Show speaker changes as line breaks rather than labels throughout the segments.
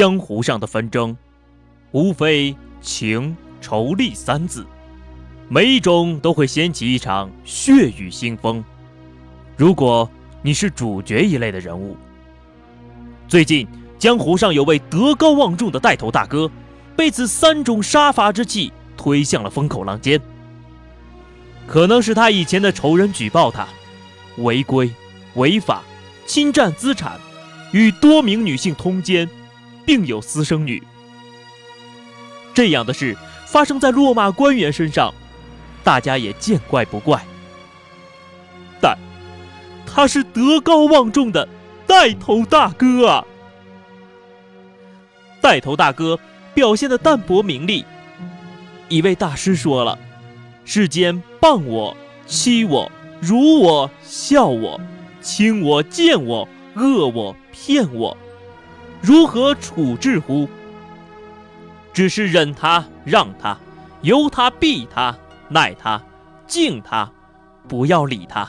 江湖上的纷争，无非情仇利三字，每一种都会掀起一场血雨腥风。如果你是主角一类的人物，最近江湖上有位德高望重的带头大哥，被此三种杀伐之气推向了风口浪尖。可能是他以前的仇人举报他违规、违法、侵占资产，与多名女性通奸，并有私生女。这样的事发生在落马官员身上，大家也见怪不怪。但。他是德高望重的带头大哥啊！带头大哥表现的淡泊名利。一位大师说了：“世间谤我、欺我、辱我、笑我、轻我、贱我、恶我、骗我，如何处置乎？只是忍他、让他、由他、避他、耐他、敬他，不要理他。”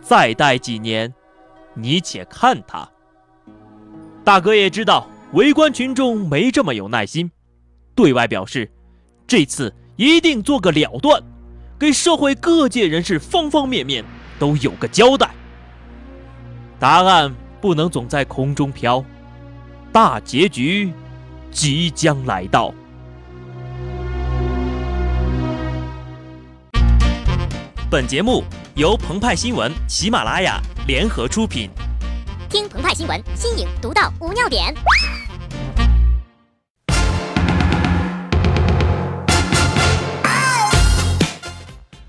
再待几年，你且看他。大哥也知道围观群众没这么有耐心，对外表示，这次一定做个了断，给社会各界人士方方面面都有个交代。答案不能总在空中飘，大结局即将来到。本节目。由澎湃新闻、喜马拉雅联合出品。
听澎湃新闻，新颖独到，无尿点。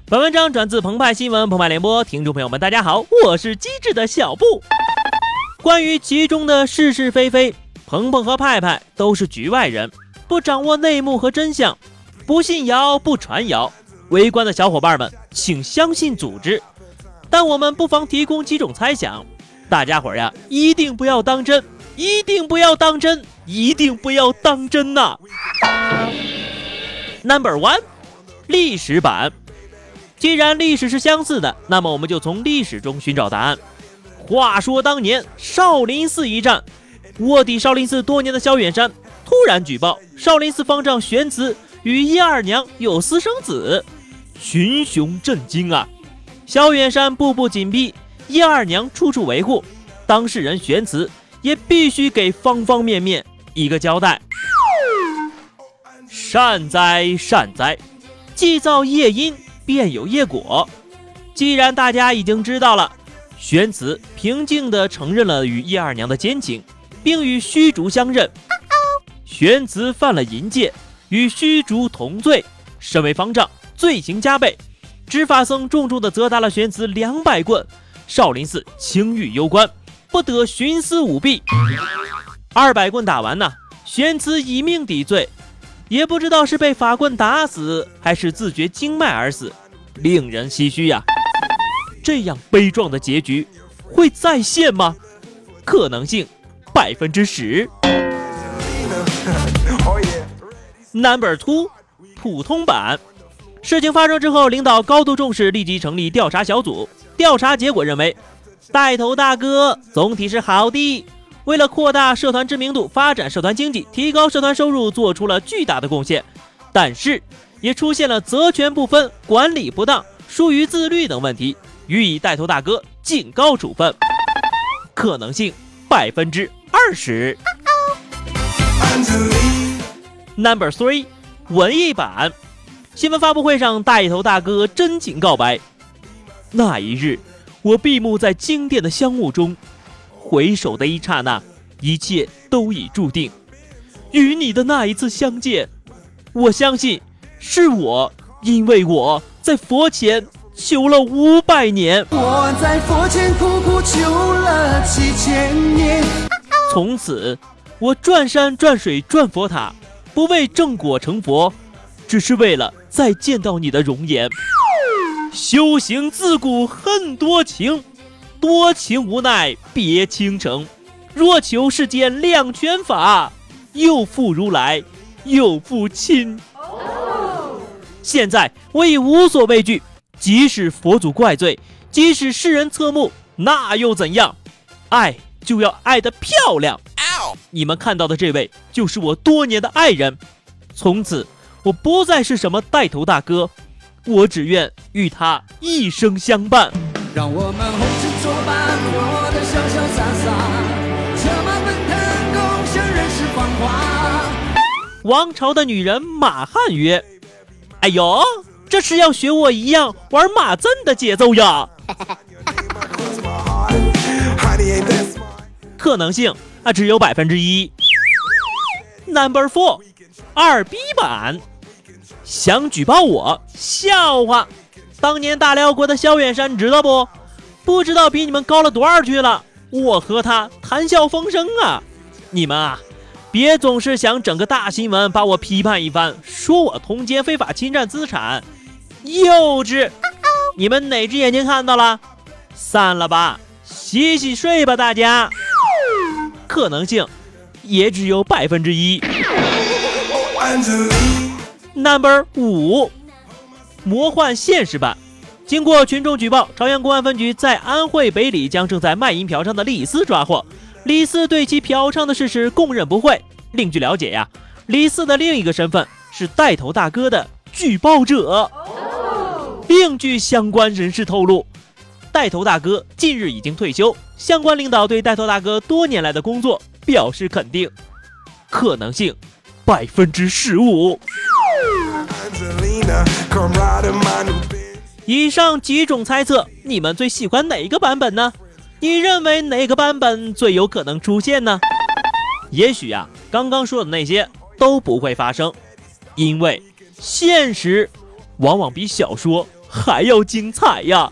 本文章转自澎湃新闻、澎湃联播，听众朋友们，大家好，我是机智的小布。关于其中的是是非非，鹏鹏和派派都是局外人，不掌握内幕和真相，不信谣，不传谣。围观的小伙伴们，请相信组织。但我们不妨提供几种猜想，大家伙儿呀，一定不要当真，一定不要当真，一定不要当真呐！Number one，历史版。既然历史是相似的，那么我们就从历史中寻找答案。话说当年少林寺一战，卧底少林寺多年的萧远山突然举报少林寺方丈玄慈与叶二娘有私生子。群雄震惊啊！萧远山步步紧逼，叶二娘处处维护，当事人玄慈也必须给方方面面一个交代。善哉善哉，既造业因，便有业果。既然大家已经知道了，玄慈平静地承认了与叶二娘的奸情，并与虚竹相认。玄慈犯了淫戒，与虚竹同罪，身为方丈。罪行加倍，执法僧重重的责打了玄慈两百棍。少林寺清誉攸关，不得徇私舞弊。二百棍打完呢，玄慈以命抵罪，也不知道是被法棍打死，还是自绝经脉而死，令人唏嘘呀。这样悲壮的结局会再现吗？可能性百分之十。Number two，普通版。事情发生之后，领导高度重视，立即成立调查小组。调查结果认为，带头大哥总体是好的，为了扩大社团知名度、发展社团经济、提高社团收入，做出了巨大的贡献。但是，也出现了责权不分、管理不当、疏于自律等问题，予以带头大哥警告处分，可能性百分之二十。Number three，文艺版。新闻发布会上，带头大哥真情告白。那一日，我闭目在经殿的香雾中，回首的一刹那，一切都已注定。与你的那一次相见，我相信是我，因为我在佛前求了五百年。我在佛前苦苦求了七千年。从此，我转山转水转佛塔，不为正果成佛。只是为了再见到你的容颜。修行自古恨多情，多情无奈别倾城。若求世间两全法，又复如来，又复亲。现在我已无所畏惧，即使佛祖怪罪，即使世人侧目，那又怎样？爱就要爱得漂亮。你们看到的这位就是我多年的爱人。从此，我不再是什么带头大哥，我只愿与他一生相伴。让我们红尘作伴，活得潇潇洒洒，策马奔腾，共享人世繁华。王朝的女人马汉曰：“哎呦，这是要学我一样玩马阵的节奏呀！” 可能性啊，只有百分之一。Number four，二逼版，想举报我？笑话！当年大辽国的萧远山知道不？不知道比你们高了多少去了。我和他谈笑风生啊！你们啊，别总是想整个大新闻把我批判一番，说我通奸非法侵占资产，幼稚！你们哪只眼睛看到了？散了吧，洗洗睡吧，大家。可能性也只有百分之一。Number 五，魔幻现实版。经过群众举报，朝阳公安分局在安徽北里将正在卖淫嫖娼的李四抓获。李四对其嫖娼的事实供认不讳。另据了解呀，李四的另一个身份是带头大哥的举报者。另据相关人士透露。带头大哥近日已经退休，相关领导对带头大哥多年来的工作表示肯定，可能性百分之十五。以上几种猜测，你们最喜欢哪个版本呢？你认为哪个版本最有可能出现呢？也许呀，刚刚说的那些都不会发生，因为现实往往比小说还要精彩呀。